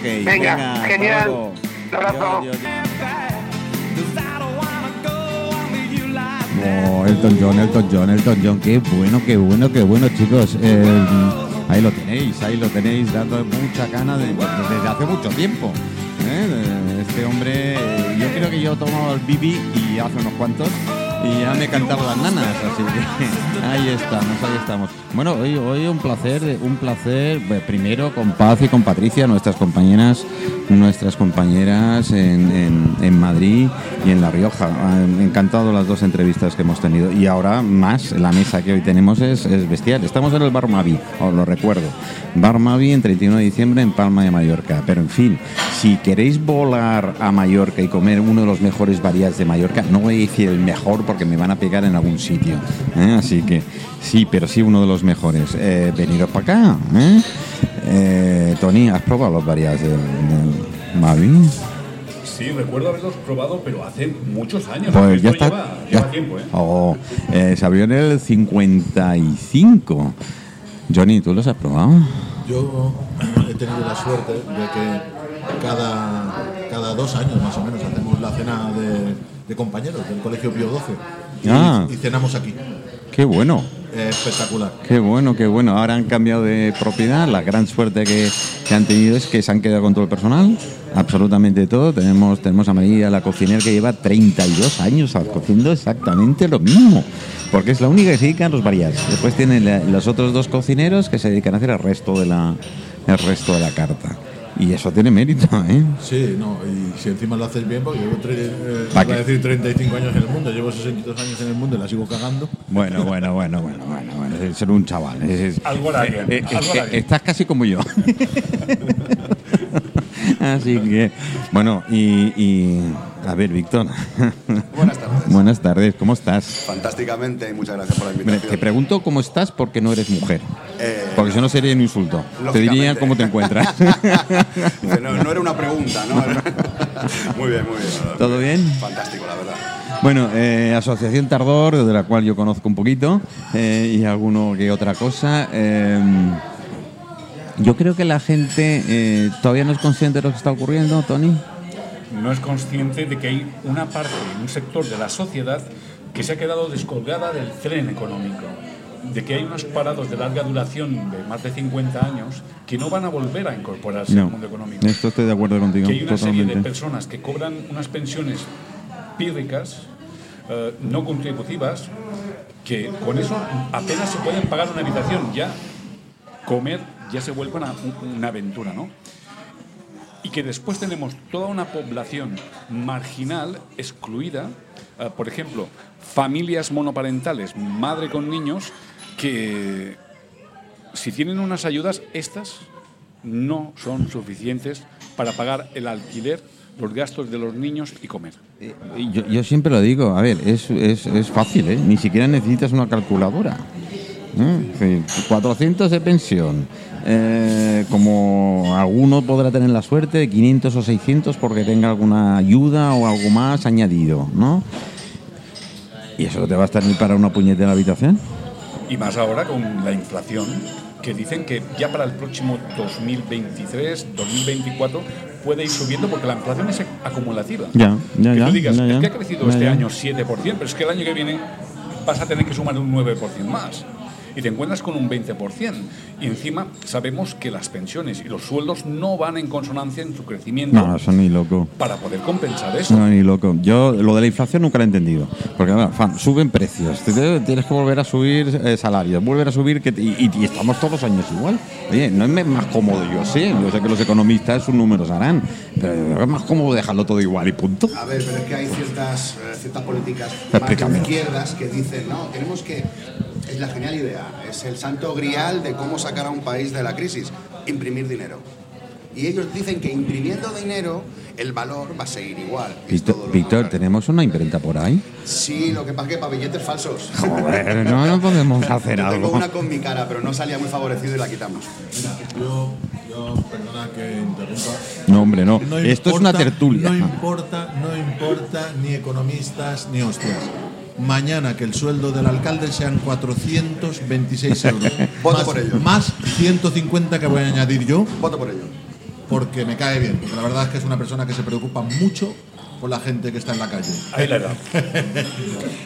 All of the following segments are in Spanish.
Ok, Venga, hasta genial. Un abrazo. Oh, Elton John, Elton John, Elton John, qué bueno, qué bueno, qué bueno, chicos. Eh, ahí lo tenéis, ahí lo tenéis, dando mucha gana de- desde hace mucho tiempo. ¿eh? Este hombre, eh, yo creo que yo he tomado el bibi y hace unos cuantos y ya me he cantado las nanas, así que ahí estamos, ahí estamos. Bueno, hoy, hoy un placer, un placer, pues, primero con Paz y con Patricia, nuestras compañeras, nuestras compañeras en, en- en Madrid y en La Rioja. Han encantado las dos entrevistas que hemos tenido y ahora más, la mesa que hoy tenemos es, es bestial. Estamos en el Bar Mavi, os lo recuerdo. Bar Mavi en 31 de diciembre en Palma de Mallorca. Pero en fin, si queréis volar a Mallorca y comer uno de los mejores variedades de Mallorca, no voy a decir el mejor porque me van a pegar en algún sitio. ¿eh? Así que sí, pero sí uno de los mejores. Eh, veniros para acá. ¿eh? Eh, Tony, ¿has probado los variedades del, del Mavi? Sí, recuerdo haberlos probado, pero hace muchos años. Pues ya está. Lleva, ya- lleva tiempo, ¿eh? Oh, eh, se abrió en el 55. Johnny, ¿tú los has probado? Yo he tenido la suerte de que cada, cada dos años más o menos hacemos la cena de, de compañeros del Colegio Pío XII y, Ah. y cenamos aquí. Qué bueno. Eh, espectacular. Qué bueno, qué bueno. Ahora han cambiado de propiedad. La gran suerte que, que han tenido es que se han quedado con todo el personal. Absolutamente todo. Tenemos, tenemos a María, la cocinera, que lleva 32 años haciendo exactamente lo mismo. Porque es la única que se dedica a los variados. Después tienen la- los otros dos cocineros que se dedican a hacer el resto de la, el resto de la carta. Y eso tiene mérito, ¿eh? Sí, no, y si encima lo haces bien, porque llevo tre- eh, ¿Pa iba a decir 35 años en el mundo, llevo 62 años en el mundo y la sigo cagando. Bueno, bueno, bueno, bueno, bueno, bueno. Es ser un chaval. Es- es- Algo hará bien, eh, eh, algo eh, bien. estás casi como yo. Así que, bueno, y, y- a ver, Víctor. Buenas tardes. Buenas tardes, ¿cómo estás? Fantásticamente y muchas gracias por la invitación. te pregunto cómo estás porque no eres mujer. Eh, Porque si no sería un insulto. Te diría lógicamente. cómo te encuentras. No, no era una pregunta, ¿no? muy bien, muy bien. ¿Todo bien? Fantástico, la verdad. Bueno, eh, Asociación Tardor, de la cual yo conozco un poquito, eh, y alguno que otra cosa. yo creo que la gente todavía no es consciente de lo que está ocurriendo, Tony. No es consciente de que hay una parte, un sector de la sociedad que se ha quedado descolgada del tren económico. De que hay unos parados de larga duración de más de 50 años que no van a volver a incorporarse No, al mundo económico. esto estoy de acuerdo contigo, que hay una serie de personas que cobran unas pensiones pírricas, eh, no contributivas, que con eso apenas se pueden pagar una habitación. Ya comer ya se vuelve una, una aventura, ¿no? Y que después tenemos toda una población marginal, excluida, eh, por ejemplo, familias monoparentales, madre con niños, que si tienen unas ayudas, estas no son suficientes para pagar el alquiler, los gastos de los niños y comer. Y Yo, yo siempre lo digo, a ver, es, es, es fácil, ¿eh? ni siquiera necesitas una calculadora. Sí, 400 de pensión, eh, como alguno podrá tener la suerte de 500 o 600 porque tenga alguna ayuda o algo más añadido, ¿no? ¿Y eso te va a estar ni para una puñetera habitación? Y más ahora con la inflación, que dicen que ya para el próximo 2023, 2024 puede ir subiendo porque la inflación es acumulativa. Ya, ya, que ya, tú digas, ya, ya. es que ha crecido Ya, este año 7%, pero es que el año que viene vas a tener que sumar un 9% más. Y te encuentras con un 20%. Y encima sabemos que las pensiones y los sueldos no van en consonancia en su crecimiento No, eso ni loco. para poder compensar eso. No, ni loco. Yo lo de la inflación nunca lo he entendido. Porque bueno, fan, suben precios, tienes que volver a subir eh, salarios, volver a subir, que, y, y- estamos todos los años igual. Oye, no es más cómodo, yo sé, yo sé que los economistas sus números harán, pero es más cómodo dejarlo todo igual y punto. A ver, pero es que hay ciertas, eh, ciertas políticas más de izquierdas que dicen, no, tenemos que... Es la genial idea, es el santo grial de cómo sacar a un país de la crisis, imprimir dinero. Y ellos dicen que imprimiendo dinero el valor va a seguir igual. Víctor. ¿tenemos una imprenta por ahí? Sí, lo que pasa es que para billetes falsos. Joder, no, no podemos hacer Yo tengo algo. una con mi cara, pero no salía muy favorecido y la quitamos. Mira, yo, yo, perdona que interrumpa. No, hombre, no. No Esto es una tertulia. No importa, no importa ni economistas ni hostias. Mañana que el sueldo del alcalde sean 426 euros. Voto más, por ello. Más 150 que voy a añadir yo. Voto por ello. porque me cae bien. Porque la verdad es que es una persona que se preocupa mucho por la gente que está en la calle. Ahí la edad.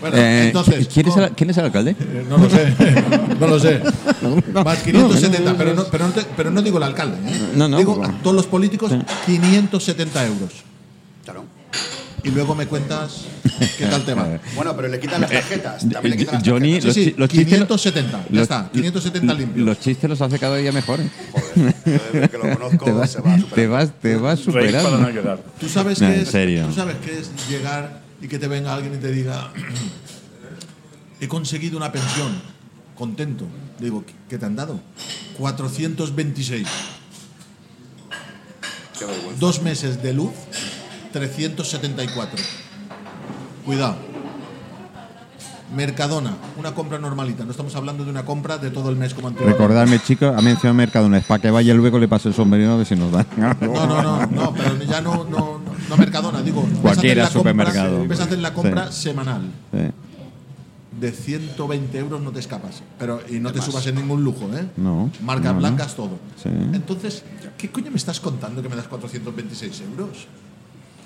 Bueno, Eh, entonces. ¿quién, es el, quién es el alcalde? Eh, No lo sé, no lo sé. Más 570, pero no, pero no, te- pero no digo el alcalde. ¿eh? No, no, digo pero- a todos los políticos 570 euros. Claro. Y luego me cuentas qué tal te va. Bueno, pero le quitan las tarjetas. También le quitan las Eh, Johnny, tarjetas. Sí, los sí, chi- los chistes- 570. Ya los- está, 570 limpios. Los chistes los hace cada día mejor. ¿eh? Joder, desde que lo conozco Te vas, se va a superar. te vas, te vas para no superando. llorar. ¿Tú sabes, No, qué en es, serio. ¿Tú sabes qué es llegar y que te venga alguien y te diga, he conseguido una pensión, contento? Digo, ¿qué- ¿qué te han dado? 426. Qué vergüenza. Dos meses de luz, 374. Cuidado. Mercadona, una compra normalita. No estamos hablando de una compra de todo el mes como antes. Recordarme, chicos, ha mencionado Mercadona. Es para que vaya luego le pase el sombrero a ver si nos dan. No, no, no, no, pero ya no, no, no, no Mercadona, digo. ves Cualquier hacer la compra- supermercado. Ves hacer la compra Sí. semanal. Sí. De 120 euros no te escapas. Pero, y no te subas en ningún lujo, ¿eh? No, Marcas no, no. blancas, todo. Sí. Entonces, ¿qué coño me estás contando que me das 426 euros?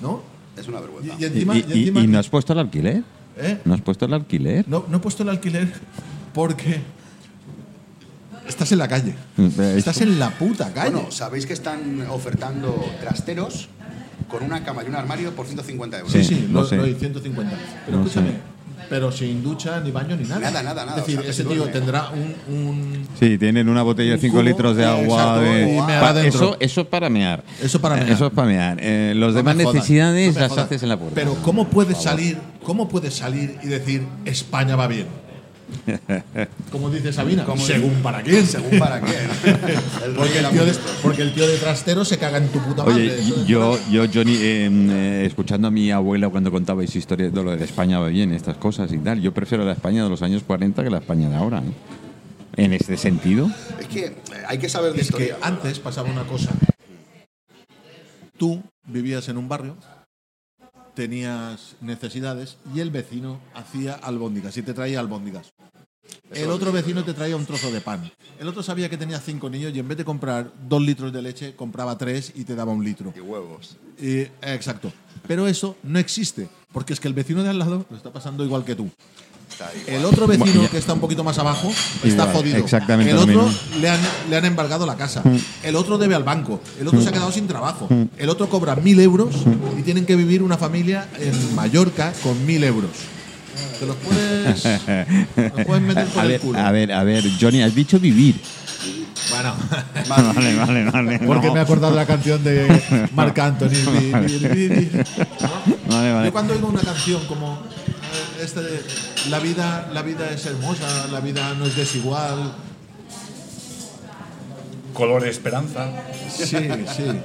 ¿No? Es una vergüenza. y encima. ¿Y, y y- encima- y no has puesto el alquiler? ¿eh? ¿No has puesto el alquiler? No, no he puesto el alquiler porque estás en la calle. Estás en la puta calle. Bueno, sabéis que están ofertando trasteros con una cama y un armario por 150 euros. sí, sí, lo lo, sé. hay, 150. Pero Lo escúchame, sé. Pero sin ducha, ni baño, ni nada. Nada, nada, nada, Es decir, o sea, que ese se tío duerme. tendrá un. un- Sí, tienen una botella de Un 5 cubo, litros de agua. exacto, de- y mear Pa- adentro. eso, eso es para mear. Eso para mear. Eso es para mear. Eh, los No demás necesidades no las haces en la puerta. Pero ¿cómo puedes salir? ¿Cómo puedes salir y decir España va bien? Como dice Sabina, según para quién. Según para. El rey Porque el, tío de, ministro. porque el tío de trastero se caga en tu puta madre. Oye, yo, yo Johnny, eh, eh, escuchando a mi abuela cuando contabais historias de lo de España va bien, estas cosas y tal, yo prefiero la España de los años 40 que la España de ahora. ¿eh? En este sentido, Es que eh, hay que saber de Es que antes pasaba una cosa. Tú vivías en un barrio, tenías necesidades y el vecino hacía albóndigas y te traía albóndigas. El otro vecino te traía un trozo de pan. El otro sabía que tenía cinco niños y en vez de comprar dos litros de leche, compraba tres y te daba un litro. Y huevos. Y- exacto. Pero eso no existe, porque es que el vecino de al lado lo está pasando igual que tú. El otro vecino Bueno, que está un poquito más abajo está Igual, jodido. exactamente El otro le han, le han embargado la casa. El otro debe al banco. El otro se ha quedado sin trabajo. El otro cobra mil euros y tienen que vivir una familia en Mallorca con mil euros. Te los puedes, los puedes meter por a el ver, culo. a ver, a ver, Johnny, has dicho vivir. Bueno, Vale, vale, vale. porque no. me he acordado de la canción de Marc Anthony. Vale, vale. Yo cuando oigo una canción como este de la vida, la vida es hermosa, la vida no es desigual. Color esperanza. Sí, sí.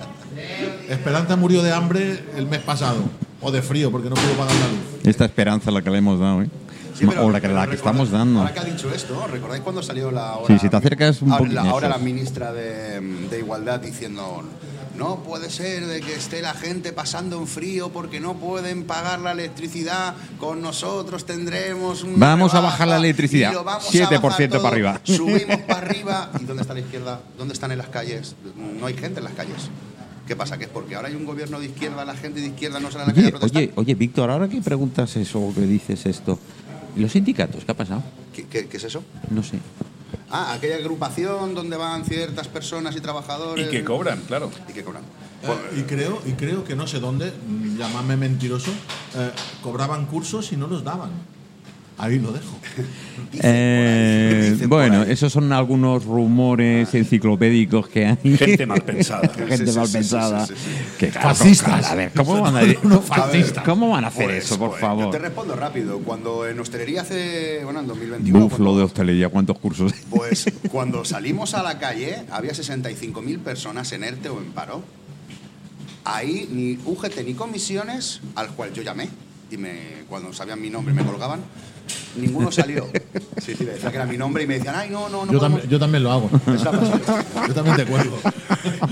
Esperanza murió de hambre el mes pasado. O de frío, porque no pudo pagar la luz. Esta esperanza la que le hemos dado, ¿eh? Sí, pero- o la que, la que estamos dando. Ahora que ha dicho esto, ¿recordáis cuando salió la ahora, Sí, si te acercas un la, ahora la ministra de, de Igualdad diciendo no puede ser de que esté la gente pasando en frío porque no pueden pagar la electricidad, con nosotros tendremos una Vamos a bajar la electricidad, y lo vamos a 7% bajar todo, para arriba. Subimos para arriba. ¿Y dónde está la izquierda? ¿Dónde están en las calles? No hay gente en las calles. ¿Qué pasa? ¿Que es porque ahora hay un gobierno de izquierda, la gente de izquierda no sale a la calle a Oye, protestar? oye, oye, Víctor, ahora que preguntas eso o que dices esto, ¿y los sindicatos? ¿Qué ha pasado? ¿Qué- qué- qué es eso? No sé. Ah, aquella agrupación donde van ciertas personas y trabajadores. Y que cobran, claro. Y que cobran. Eh, y, creo, y creo que no sé dónde, mm, llamadme mentiroso, eh, cobraban cursos y no los daban. Ahí lo dejo. Eh, bueno, esos son algunos rumores enciclopédicos que hay. Gente mal pensada. Gente Sí, sí, mal pensada. sí, sí, sí. Que, Fascistas. A ver, ¿cómo van a, ver, ¿cómo van a hacer pues, eso, por pues, Yo te favor? respondo rápido. Cuando en hostelería hace. Bueno, en 2021. Buflo cuando- de hostelería, ¿cuántos cursos? Pues cuando salimos a la calle, había 65.000 personas en ERTE o en paro. Ahí ni UGT ni comisiones, al cual yo llamé, y me, cuando sabían mi nombre me colgaban, ninguno salió. Sí, sí, me decía que era mi nombre y me decían, ay, no, no, no. Yo, podemos". también, yo también lo hago. Yo también te cuelgo.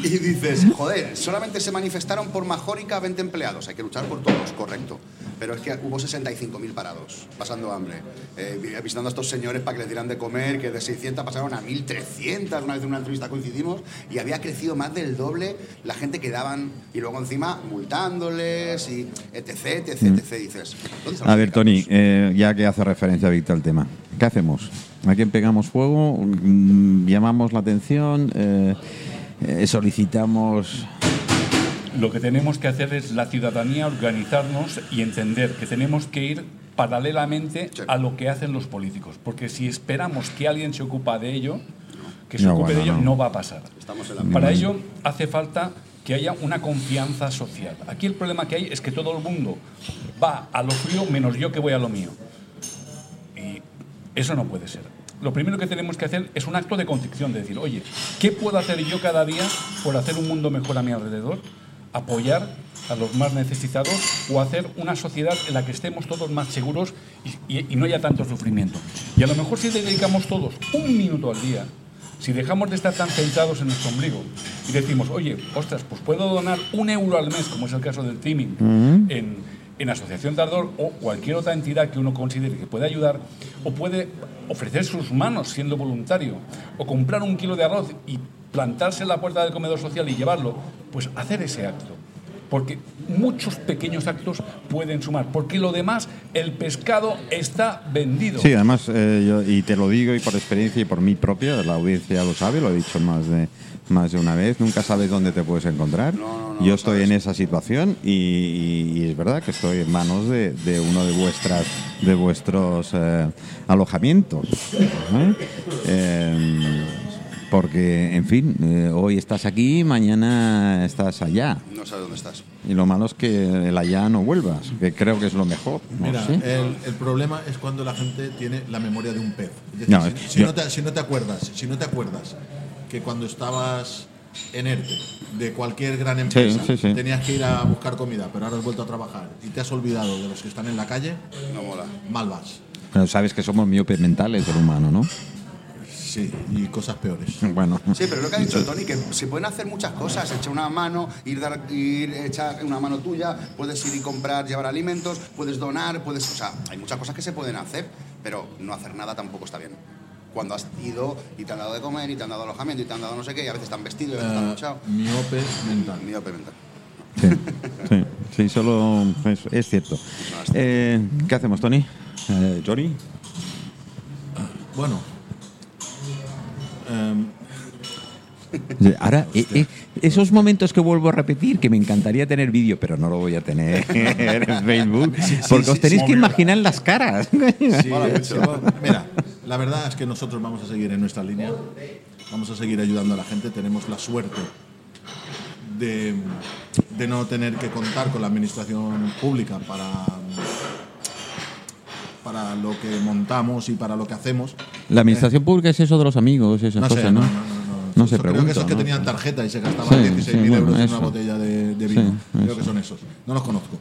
Y dices, joder, solamente se manifestaron por Majórica 20 empleados. Hay que luchar por todos, correcto. Pero es que hubo 65.000 parados, pasando hambre. Eh, visitando a estos señores para que les dieran de comer, que de 600 pasaron a 1.300. Una vez en una entrevista coincidimos y había crecido más del doble la gente que daban. Y luego encima multándoles y etc, etc, etc. Dices, ¿dónde están A ver, Tony, eh, ya que hace referencia Víctor al tema, ¿qué hacemos? ¿A quién pegamos fuego? Mm, ¿Llamamos la atención? Eh, eh, ¿Solicitamos...? Lo que tenemos que hacer es la ciudadanía organizarnos y entender que tenemos que ir paralelamente Sí. a lo que hacen los políticos. Porque si esperamos que alguien se ocupa de ello, que se No, ocupe bueno, de ello, no. no. va a pasar. Estamos en la Para ello hace falta que haya una confianza social. Aquí el problema que hay es que todo el mundo va a lo suyo menos yo que voy a lo mío. Eso no puede ser. Lo primero que tenemos que hacer es un acto de contrición, de decir, oye, ¿qué puedo hacer yo cada día por hacer un mundo mejor a mi alrededor? Apoyar a los más necesitados o hacer una sociedad en la que estemos todos más seguros y, y- y no haya tanto sufrimiento. Y a lo mejor si dedicamos todos un minuto al día, si dejamos de estar tan centrados en nuestro ombligo y decimos, oye, ostras, pues puedo donar un euro al mes, como es el caso del teaming, en, en Asociación Tardor o cualquier otra entidad que uno considere que puede ayudar, o puede ofrecer sus manos siendo voluntario, o comprar un kilo de arroz y plantarse en la puerta del comedor social y llevarlo, pues hacer ese acto. Porque muchos pequeños actos pueden sumar, porque lo demás, el pescado está vendido. Sí, además, eh, yo- y te lo digo y por experiencia y por mí propia, la audiencia lo sabe, lo he dicho más de, más de una vez, nunca sabes dónde te puedes encontrar. No, no, no, yo estoy en esa situación y, y- y es verdad que estoy en manos de, de uno de vuestras de vuestros eh, alojamientos. ¿eh? Porque, en fin, eh, hoy estás aquí, mañana estás allá. No sabes dónde estás. Y lo malo es que el allá no vuelvas, que creo que es lo mejor. no Mira, sé. el, el problema es cuando la gente tiene la memoria de un pez. Es decir, No, si, es- si yo- no te, si no te acuerdas, si no te acuerdas que cuando estabas en ERTE de cualquier gran empresa sí, sí. tenías que ir a buscar comida, pero ahora has vuelto a trabajar y te has olvidado de los que están en la calle, No mola. mal vas. Pero sabes que somos miopes mentales el humano, ¿no? Sí, y cosas peores. Bueno. Sí, pero lo que ha dicho Tony, que se pueden hacer muchas cosas. Echar una mano, ir, dar, ir echar una mano tuya, puedes ir y comprar, llevar alimentos, puedes donar, puedes. O sea, hay muchas cosas que se pueden hacer, pero no hacer nada tampoco está bien. Cuando has ido y te han dado de comer, y te han dado alojamiento, y te han dado no sé qué, y a veces están vestidos, y a veces están Eh, duchados. miope mental. Miope mental. Sí, sí, sí, solo es, es cierto. Eh, ¿Qué hacemos, Tony? Eh, Johnny. Bueno. Em, Ahora, eh, eh, esos momentos que vuelvo a repetir, que me encantaría tener vídeo, pero no lo voy a tener en Facebook, porque os tenéis que imaginar las caras. Mira, la verdad es que nosotros vamos a seguir en nuestra línea, vamos a seguir ayudando a la gente, tenemos la suerte de, de no tener que contar con la administración pública para, para lo que montamos y para lo que hacemos. La administración pública es eso de los amigos, esas No cosas, sé, ¿no? no, no, no, no. No se Yo creo que pregunta, esos que ¿no? tenían tarjeta y se gastaban Sí, 16.000 sí, bueno, euros en eso. una botella de, de vino. Sí, creo eso. que son esos. No los conozco.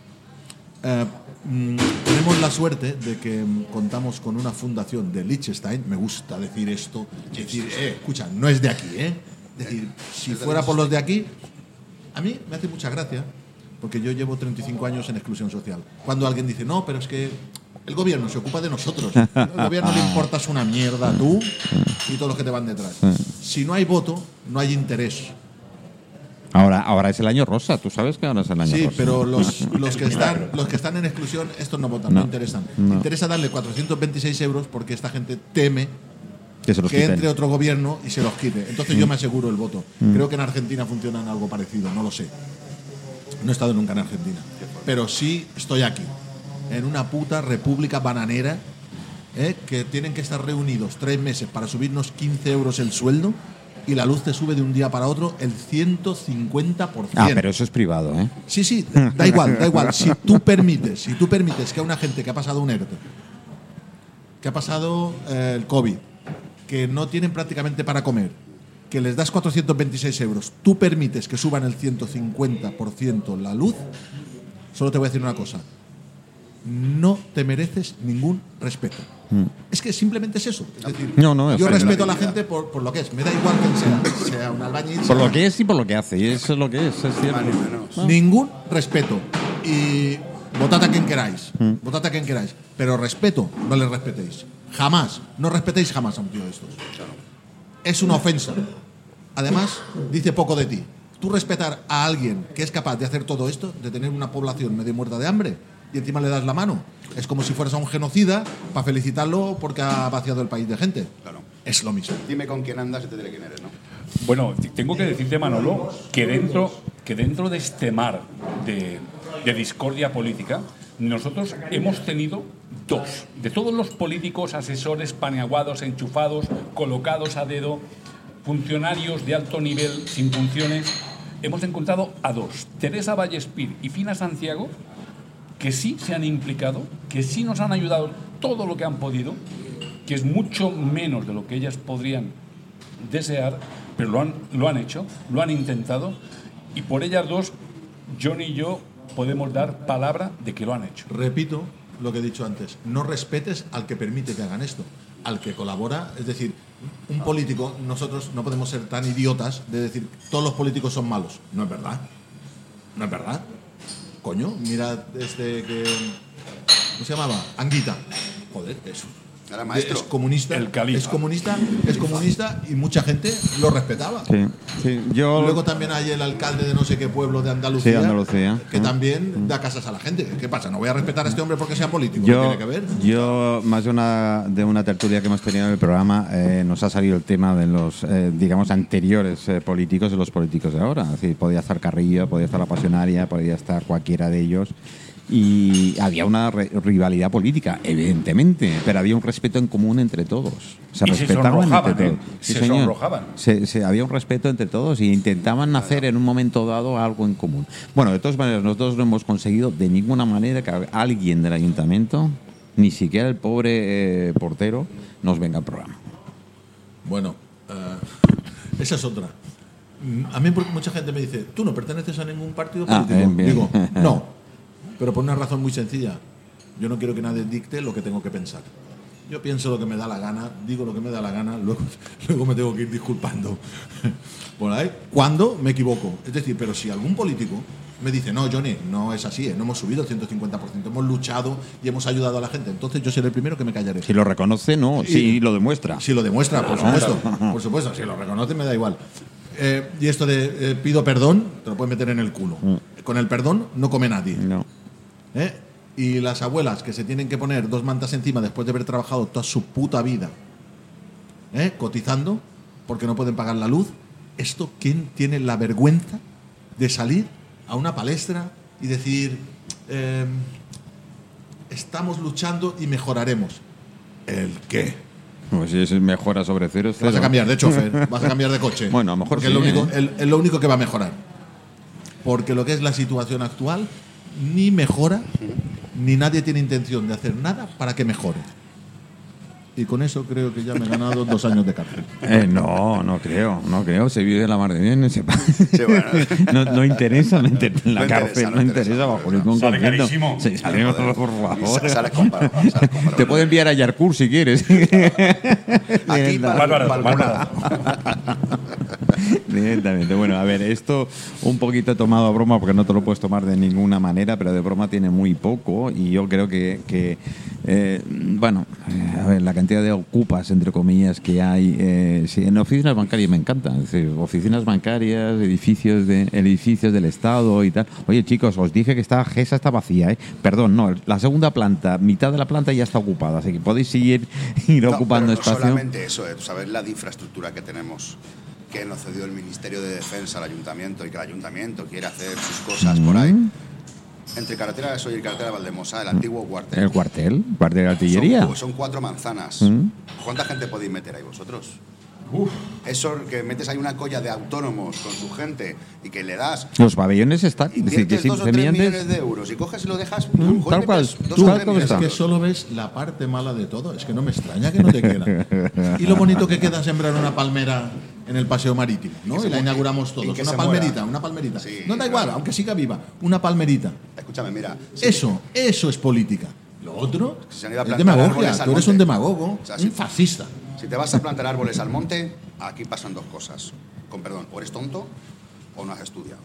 Eh, mm, tenemos la suerte de que mm, contamos con una fundación de Liechtenstein. Me gusta decir esto. Decir, eh, escucha, no es de aquí, ¿eh? Decir, si fuera por los de aquí, a mí me hace mucha gracia, porque yo llevo 35 años en exclusión social. Cuando alguien dice, no, pero es que el gobierno se ocupa de nosotros. El gobierno le importas una mierda a tú y todos los que te van detrás. Si no hay voto, no hay interés. Ahora, ahora es el año rosa, tú sabes que ahora es el año Sí, rosa. pero los, los, que están, los que están en exclusión, estos no votan, no, interesan. Interesa darle 426 euros porque esta gente teme que se los que quiten. entre otro gobierno y se los quite. Entonces yo me aseguro el voto. Creo que en Argentina funciona en algo parecido, no lo sé. No he estado nunca en Argentina. Pero sí estoy aquí, en una puta república bananera, ¿eh? que tienen que estar reunidos tres meses para subirnos 15 euros el sueldo y la luz te sube de un día para otro el 150%. Ah, pero eso es privado, ¿eh? Sí, sí, da igual, da igual. Si tú permites, si tú permites que a una gente que ha pasado un ERTE, que ha pasado eh, el COVID, que no tienen prácticamente para comer, que les das 426 euros, tú permites que suban el 150% la luz, solo te voy a decir una cosa. No te mereces ningún respeto. Es que simplemente es eso. Es decir, No, no, yo es- respeto a la gente por, por lo que es. Me da igual quién sea. Sea un albañil. Por sea- lo que es y por lo que hace. Y eso es lo que es, es cierto. Menos. Ningún respeto. Y votad a quien queráis. Votad a quien queráis. Pero respeto, no le respetéis. Jamás. No respetéis jamás a un tío de estos. Es una ofensa. Además, dice poco de ti. Tú respetar a alguien que es capaz de hacer todo esto, de tener una población medio muerta de hambre, y encima le das la mano. Es como si fueras a un genocida para felicitarlo porque ha vaciado el país de gente. Claro. Es lo mismo. Dime con quién andas y te diré quién eres, ¿no? Bueno, tengo que decirte, Manolo, que dentro, que dentro de este mar de, de discordia política, nosotros hemos tenido dos. De todos los políticos, asesores, paneaguados, enchufados, colocados a dedo, funcionarios de alto nivel sin funciones, hemos encontrado a dos. Teresa Vallespir y Fina Santiago, que sí se han implicado, que sí nos han ayudado todo lo que han podido, que es mucho menos de lo que ellas podrían desear, pero lo han, lo han hecho, lo han intentado, y por ellas dos, John y yo podemos dar palabra de que lo han hecho. Repito lo que he dicho antes, no respetes al que permite que hagan esto, al que colabora, es decir, un político, nosotros no podemos ser tan idiotas de decir todos los políticos son malos. No es verdad. No es verdad. Coño, mira este que. ¿Cómo se llamaba? Anguita. Joder, eso. Era maestro. Es comunista. El califa. Es comunista, es comunista y mucha gente lo respetaba. Sí, sí. Yo. Luego también hay el alcalde de no sé qué pueblo de Andalucía, Sí, Andalucía. que también da casas a la gente. ¿Qué pasa? ¿No voy a respetar a este hombre porque sea político? Yo, ¿Qué tiene que ver? yo, más de una, de una tertulia que hemos tenido en el programa, eh, nos ha salido el tema de los, eh, digamos, anteriores eh, políticos de los políticos de ahora. Es decir, podía estar Carrillo, podía estar la Pasionaria, podía estar cualquiera de ellos. Y había una re- rivalidad política, evidentemente, pero había un respeto en común entre todos. Se Y se respetaban sonrojaban, entre ¿eh? todos. Se señor. sonrojaban. Se- se- había un respeto entre todos y intentaban hacer en un momento dado algo en común. Bueno, de todas maneras, nosotros no hemos conseguido de ninguna manera que alguien del ayuntamiento, ni siquiera el pobre eh, portero, nos venga al programa. Bueno, eh, esa es otra. Mm, A mí mucha gente me dice, tú no perteneces a ningún partido Ah, político. bien, bien. Digo, no, pero por una razón muy sencilla. Yo no quiero que nadie dicte lo que tengo que pensar. Yo pienso lo que me da la gana, digo lo que me da la gana, luego, luego me tengo que ir disculpando. Por ahí, cuando me equivoco. Es decir, pero si algún político me dice, no, Johnny, no es así, ¿eh? no hemos subido el 150%, hemos luchado y hemos ayudado a la gente, entonces yo seré el primero que me callaré. Si lo reconoce, no, Sí. si lo demuestra. Si lo demuestra, por supuesto. Por supuesto, si lo reconoce me da igual. Eh, y esto de eh, pido perdón, te lo puedes meter en el culo. Con el perdón no come nadie. No. ¿Eh? Y las abuelas que se tienen que poner dos mantas encima después de haber trabajado toda su puta vida ¿eh? cotizando porque no pueden pagar la luz, ¿esto quién tiene la vergüenza de salir a una palestra y decir, eh, estamos luchando y mejoraremos? ¿El qué? Pues si es mejora sobre cero, es Vas a cero. cambiar de chofer, vas a cambiar de coche. Bueno, a lo mejor sí, es, lo único, ¿eh? el- es lo único que va a mejorar. Porque lo que es la situación actual ni mejora, ni nadie tiene intención de hacer nada para que mejore. Y con eso creo que ya me he ganado dos años de cárcel. Eh, no, no creo, no creo. Se vive la mar de bien. se pa- bueno. no, no interesa meter en la No interesa, cárcel, no no interesa, interesa no bajo interesa. ningún Sale concepto. carísimo. Sí, sale, por favor. sa- sales con palo, sales con palo. Te puedo enviar a Yarkur si quieres. Aquí para, para bárbaro. Directamente. Bueno, a ver, esto un poquito tomado a broma porque no te lo puedes tomar de ninguna manera, pero de broma tiene muy poco y yo creo que, que, eh, bueno, eh, a ver, la cantidad de ocupas, entre comillas, que hay eh, sí, en oficinas bancarias me encanta. Es decir, oficinas bancarias, edificios, de, edificios del Estado y tal. Oye, chicos, os dije que esta GESA está vacía, ¿eh? Perdón, no, la segunda planta, mitad de la planta ya está ocupada, así que podéis seguir ir No, ocupando pero no espacio. solamente eso, eh, saber la de infraestructura que tenemos, que nos cedió el Ministerio de Defensa al Ayuntamiento y que el Ayuntamiento quiere hacer sus cosas por ahí. Entre carretera de Soy y carretera de Valdemosa, el antiguo cuartel. El cuartel, cuartel de artillería. Son, son cuatro manzanas. Mm. ¿Cuánta gente podéis meter ahí vosotros? Eso que metes ahí una colla de autónomos con su gente y que le das. Los pabellones están. Es decir, que Inviertes dos o tres millones de euros y coges y lo dejas. Mm, tal cual. dos Tú, tal de Es que solo ves la parte mala de todo. Es que no me extraña que no te quiera. y lo bonito que queda sembrar una palmera en el paseo marítimo, ¿no? Y la inauguramos todos. Una palmerita, una palmerita. Sí, no da igual, claro. aunque siga viva. Una palmerita. Escúchame, mira. si- Eso, eso es política. Lo otro Se han ido a es demagogia. Tú eres un demagogo, O sea, sí. un fascista. Si te vas a plantar árboles al monte, aquí pasan dos cosas. Con perdón, o eres tonto o no has estudiado.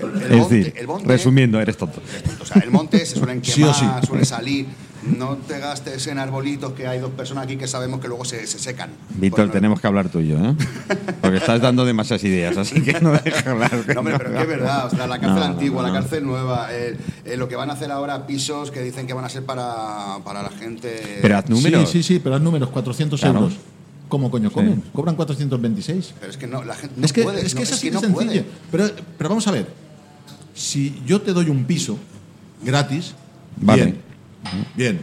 El, el Es monte- decir, el monte- resumiendo, eres tonto. eres tonto. O sea, el monte se suelen Sí quemar, sí. suele salir. No te gastes en arbolitos que hay dos personas aquí que sabemos que luego se, se secan. Víctor, no- tenemos que hablar tuyo, ¿eh? Porque estás dando demasiadas ideas, así que no deja hablar. No, hombre, pero que es verdad. O sea, la cárcel No, antigua, no, la cárcel nueva, eh, eh, lo que van a hacer ahora, pisos que dicen que van a ser para, para la gente. Pero haz números. Sí, sí, sí, pero haz números, 400 Claro. euros. ¿Cómo coño comen? Cobran 426. Pero es que no, la gente no es que, puede. es, que no, es así de no sencillo. puede. Pero, pero vamos a ver. Si yo te doy un piso gratis, Vale. bien. Bien.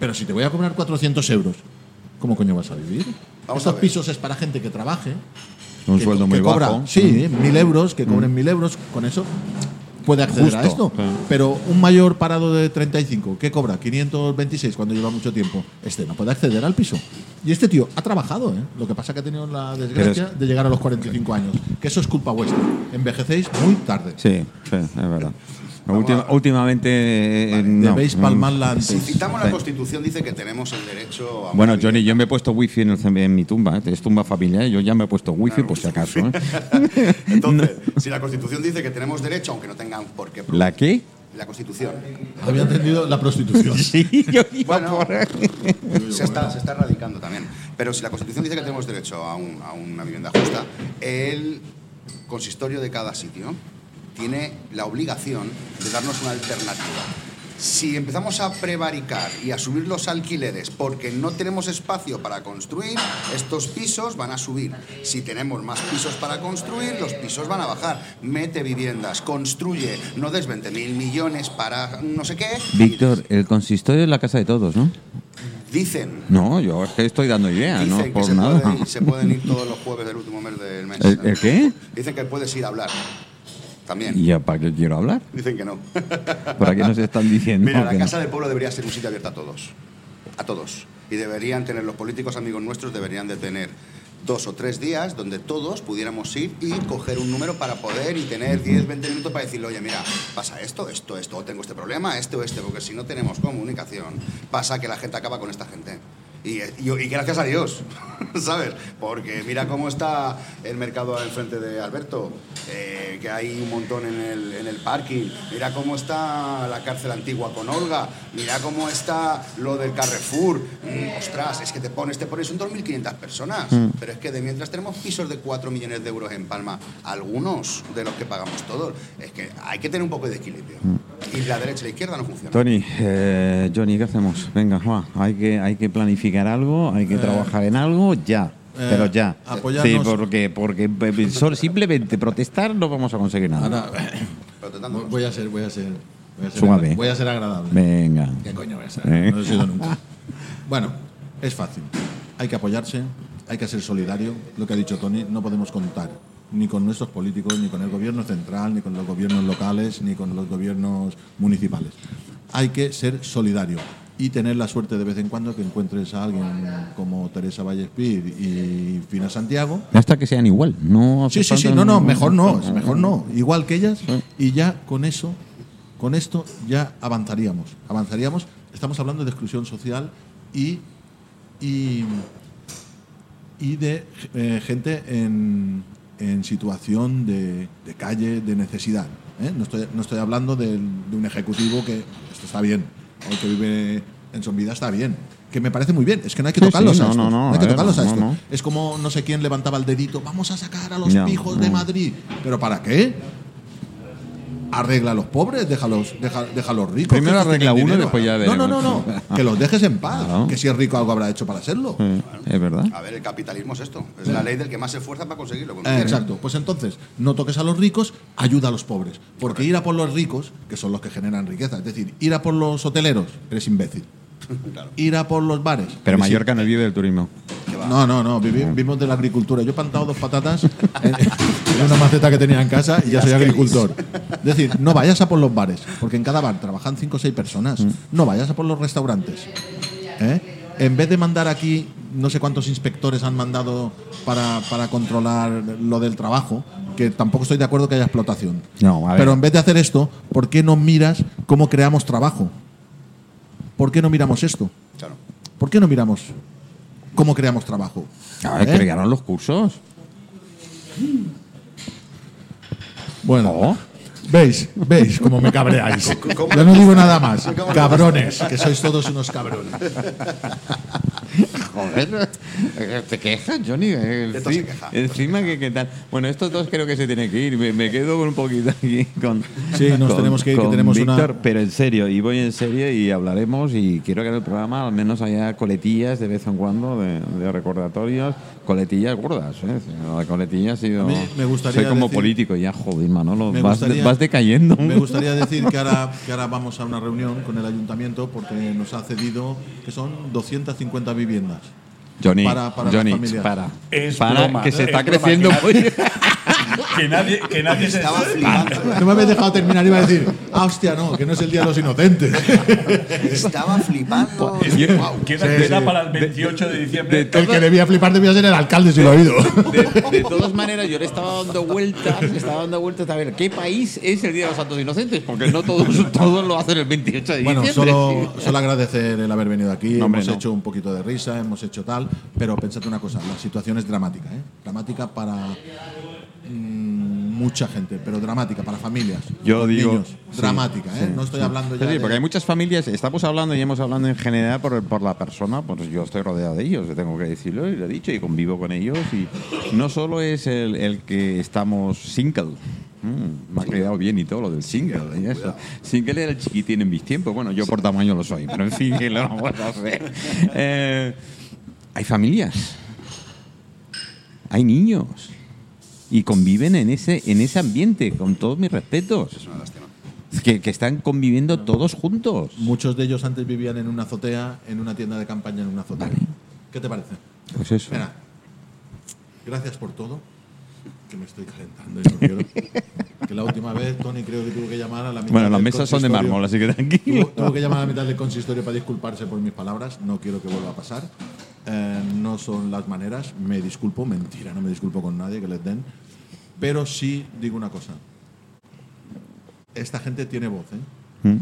Pero si te voy a cobrar 400 euros, ¿cómo coño vas a vivir? Vamos Estos a pisos es para gente que trabaje. Un que- sueldo que muy cobra, bajo. Mm. Sí, mil euros, que cobren mil euros. Con eso puede acceder a esto. Pero un mayor parado de 35, ¿qué cobra? 526 cuando lleva mucho tiempo. Este no puede acceder al piso. Y este tío ha trabajado, ¿eh? Lo que pasa que ha tenido la desgracia de llegar a los 45 años. Que eso es culpa vuestra. Envejecéis muy tarde. Sí, sí, es verdad. Última- últimamente. eh, no. Debéis palmarla Si citamos la. Constitución, dice que tenemos el derecho a. Bueno, Johnny, yo me he puesto wifi en, el- en mi tumba. ¿eh? Es tumba familiar. Yo ya me he puesto wifi por si acaso. ¿eh? Entonces, si la Constitución dice que tenemos derecho, aunque no tengan por qué. ¿La qué? La Constitución. Había entendido la prostitución. Sí, yo iba Bueno, por se está, se está erradicando también. Pero si la Constitución dice que tenemos derecho a, un- a una vivienda justa, el consistorio de cada sitio tiene la obligación de darnos una alternativa. Si empezamos a prevaricar y a subir los alquileres porque no tenemos espacio para construir, estos pisos van a subir. Si tenemos más pisos para construir, los pisos van a bajar. Mete viviendas, construye, no des 20 mil millones para no sé qué. Víctor, el consistorio es la casa de todos, ¿no? Dicen No, yo es que estoy dando idea, Dicen no que por se, nada. pueden, se pueden ir todos los jueves del último mes del mes. ¿El- el qué? Dicen que puedes ir a hablar. También. ¿Y para qué quiero hablar? Dicen que no. ¿Para qué nos están diciendo? Mira, la no? Casa del Pueblo debería ser un sitio abierto a todos. A todos. Y deberían tener, los políticos amigos nuestros deberían de tener dos o tres días donde todos pudiéramos ir y coger un número para poder y tener 10, 20 minutos para decirle, oye, mira, pasa esto, esto, esto, o tengo este problema, este o este, porque si no tenemos comunicación, pasa que la gente acaba con esta gente. Y, y- y gracias a Dios, ¿sabes? Porque mira cómo está el mercado al frente de Alberto, eh, que hay un montón en el, en el parking. Mira cómo está la cárcel antigua con Olga. Mira cómo está lo del Carrefour. Mm, ostras, es que te pones, te pones, son 2.500 personas. Pero es que de mientras tenemos pisos de 4 millones de euros en Palma, algunos de los que pagamos todos, es que hay que tener un poco de equilibrio. Y la derecha y la izquierda no funciona. Tony, eh, Johnny, ¿qué hacemos? Venga, va, hay que, hay que planificar algo, hay que trabajar en algo ya. eh, pero ya. apoyarnos- Sí, porque, porque eh, simplemente protestar no vamos a conseguir nada. Ahora, voy a ser, voy a ser, voy a ser, voy a ser agradable. Venga. ¿Qué coño voy a ser? Eh. No lo he sido nunca. Bueno, es fácil. Hay que apoyarse, hay que ser solidario. Lo que ha dicho Tony, no podemos contar ni con nuestros políticos, ni con el gobierno central, ni con los gobiernos locales, ni con los gobiernos municipales. Hay que ser solidario y tener la suerte de vez en cuando que encuentres a alguien como Teresa Vallespir y Fina Santiago Hasta que sean igual. No Sí, sí, sí, no, no, mejor no, mejor no. Igual que ellas, y ya con eso, con esto ya avanzaríamos. Avanzaríamos. Estamos hablando de exclusión social y, y, y de eh, gente en, en situación de, de calle, de necesidad. ¿eh? No, estoy, no estoy hablando del- de, un ejecutivo que esto está bien, o que vive en su vida está bien. Que me parece muy bien, es que no hay que Sí, tocarlos sí, a no, estos, no, no, hay a que ver, tocarlos a no. Es como no sé quién levantaba el dedito, vamos a sacar a los pijos de. Madrid. ¿Pero para qué? Arregla a los pobres, déjalos, deja, deja a los ricos. Primero arregla uno, dinero. después ya No, no, veremos. no, no. Que los dejes en paz. Claro. Que si es rico algo habrá hecho para serlo. Es verdad. A ver, el capitalismo es esto. Es la ley del que más se esfuerza para conseguirlo. Eh, exacto. Pues entonces, no toques a los ricos, ayuda a los pobres. Porque ir a por los ricos, que son los que generan riqueza, es decir, ir a por los hoteleros, eres imbécil. Claro. Ir a por los bares. Pero Mallorca no vive del turismo. No, no, no, vivi- vivimos de la agricultura. Yo he plantado dos patatas en, en una maceta que tenía en casa y ya soy agricultor. Es decir, no vayas a por los bares, porque en cada bar trabajan cinco o seis personas. No vayas a por los restaurantes. ¿eh? En vez de mandar aquí, no sé cuántos inspectores han mandado para, para controlar lo del trabajo, que tampoco estoy de acuerdo que haya explotación. No, a ver. Pero en vez de hacer esto, ¿por qué no miras cómo creamos trabajo? ¿por qué no miramos esto? Claro. ¿Por qué no miramos cómo creamos trabajo? A ver, ¿Eh? crearon los cursos. Bueno, Oh. veis, veis cómo me cabreáis. ¿Cómo- Yo no digo nada más. ¿Cómo- Cabrones, que sois todos unos cabrones. Joder, eh, te quejas, Johnny. De todo se queja. Encima que qué tal. Bueno, estos dos creo que se tienen que ir. Me, me quedo con un poquito aquí con. Sí, nos con- tenemos que ir, que tenemos una- Pero en serio, y voy en serio y hablaremos. Y quiero que en el programa al menos haya coletillas de vez en cuando de, de recordatorios, coletillas gordas. ¿eh? La coletilla ha sido. Me gustaría Soy como decir- político ya, joder, Manolo. Me Vas, gustaría- vas decayendo. Me gustaría decir que ahora, que ahora vamos a una reunión con el ayuntamiento porque nos ha cedido que son 250 viviendas. Johnny, para- para Johnny, para. Es para, broma, que se es está broma, creciendo muy. que nadie, que nadie se Estaba flipando. No me habéis dejado terminar, iba a decir, ah, hostia, no, que no es el Día de los Inocentes. Estaba flipando. Es que, Yo- queda, Sí, queda sí. para el 28 de diciembre. de el que debía flipar debía ser el alcalde, si lo he oído. De, de todas maneras, yo le estaba dando vueltas, le estaba dando vueltas a ver qué país es el Día de los Santos Inocentes, porque no todos, todos lo hacen el 28 de Bueno, diciembre. solo, solo agradecer el haber venido aquí. No, hombre, hemos no. hecho un poquito de risa, hemos hecho tal, pero pensad una cosa, la situación es dramática, ¿eh? Dramática para mm, mucha gente, pero dramática para familias. Yo digo. niños. sí, dramática, ¿eh? sí, no estoy hablando ya sí, de- porque hay muchas familias, estamos hablando y hemos hablando en general por, por la persona, pues yo estoy rodeado de ellos, tengo que decirlo y lo he dicho y convivo con ellos. Y no solo es el, el que estamos single. Mm, me ha quedado bien y todo lo del single. y eso. Single era el chiquitín en mis tiempos. Bueno, yo por tamaño lo soy, pero en fin, que lo vamos a hacer. Eh, hay familias, hay niños y conviven en ese, en ese ambiente, con todos mis respetos. Es una lástima. Que, que están conviviendo todos juntos. Muchos de ellos antes vivían en una azotea, en una tienda de campaña, en una azotea. ¿Qué te parece? Pues eso. Mira, gracias por todo. Que me estoy calentando y no quiero. Que la última vez, Tony, creo que tuvo que llamar a la mitad Bueno, las mesas son de mármol, así que Tuvo, tranquilo. tuvo que llamar a la mitad del consistorio para disculparse por mis palabras. No quiero que vuelva a pasar. Eh, no son las maneras. Me disculpo. Mentira, no me disculpo con nadie que les den. Pero sí digo una cosa. Esta gente tiene voz, ¿eh? ¿Mm?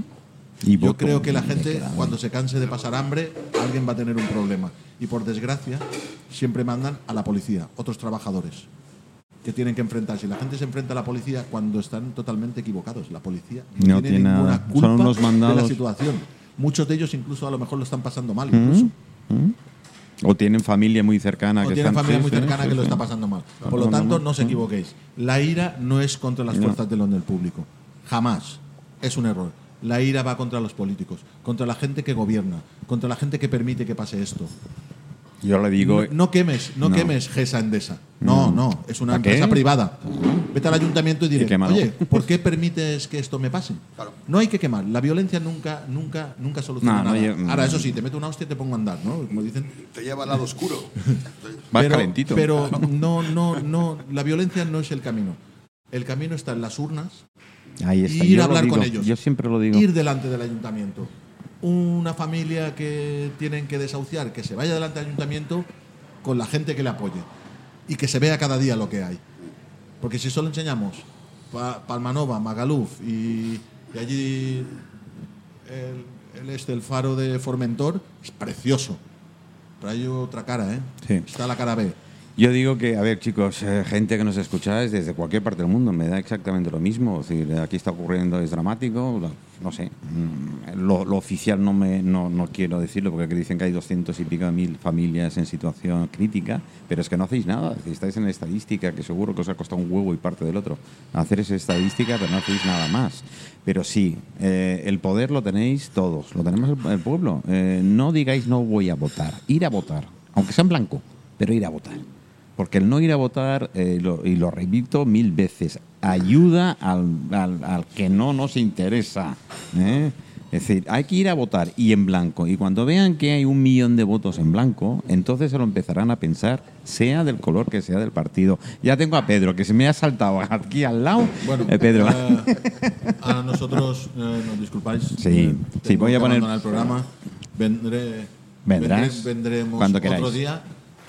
Y Yo creo que la gente, cuando se canse de pasar hambre, alguien va a tener un problema. Y por desgracia, siempre mandan a la policía, otros trabajadores, que tienen que enfrentarse. Y la gente se enfrenta a la policía cuando están totalmente equivocados. La policía no, No tiene, tiene ninguna. Son culpa unos de la situación. Muchos de ellos incluso a lo mejor lo están pasando mal. Incluso. O tienen familia muy cercana O que tienen están- familia sí, muy sí, cercana sí, que lo está pasando mal. Por lo tanto, no se sí. equivoquéis. La ira no es contra las No. fuerzas del orden del público. Jamás. Es un error. La ira va contra los políticos, contra la gente que gobierna, contra la gente que permite que pase esto. Yo le digo. No, no quemes, no, No. quemes GESA Endesa. No, no, es una ¿A qué? empresa privada. Vete al ayuntamiento y Y diré, oye, ¿por qué permites que esto me pase? Claro. No hay que quemar. La violencia nunca, nunca, nunca soluciona No, no, nada. yo- Ahora, eso sí, te meto una hostia y te pongo a andar, ¿no? Como dicen. Te lleva al lado oscuro. Vas pero, calentito. Pero no, no, no, la violencia no es el camino. El camino está en las urnas, Ahí está. ir yo a hablar con ellos. Yo siempre lo digo. ir delante del ayuntamiento. Una familia que tienen que desahuciar, que se vaya delante del ayuntamiento con la gente que le apoye y que se vea cada día lo que hay. Porque si solo enseñamos Pa- Palmanova, Magaluf y, y allí el, el este, el faro de Formentor, es precioso. Pero hay otra cara, ¿eh? Sí. Está la cara B. Yo digo que, a ver, chicos, eh, gente que nos escucháis desde cualquier parte del mundo, me da exactamente lo mismo. Es decir, aquí está ocurriendo, es dramático, no sé. mm, Lo, lo oficial no, me, no, no quiero decirlo porque dicen que hay 200 y pico de mil familias en situación crítica, pero es que no hacéis nada. Decir, estáis en estadística, que seguro que os ha costado un huevo y parte del otro. Hacer esa estadística, pero no hacéis nada más. Pero sí, eh, el poder lo tenéis todos, lo tenemos el, el pueblo. Eh, no digáis no voy a votar, ir a votar, aunque sea en blanco, pero ir a votar. Porque el no ir a votar, eh, lo- y lo repito mil veces, ayuda al, al- al que no nos interesa. ¿eh? Es decir, hay que ir a votar y en blanco. Y cuando vean que hay un millón de votos en blanco, entonces se lo empezarán a pensar, sea del color que sea del partido. Ya tengo a Pedro, que se me ha saltado aquí al lado. Bueno, Eh, Pedro. eh, a nosotros eh, nos disculpáis. Sí, sí, voy a poner- el programa. Vendré. Vendrás vendré- vendremos cuando otro queráis. día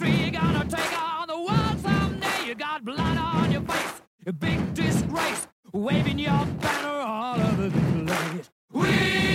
industry. Gonna take on the world someday. You got blood on your face, a big disgrace, waving your banner all over the place. We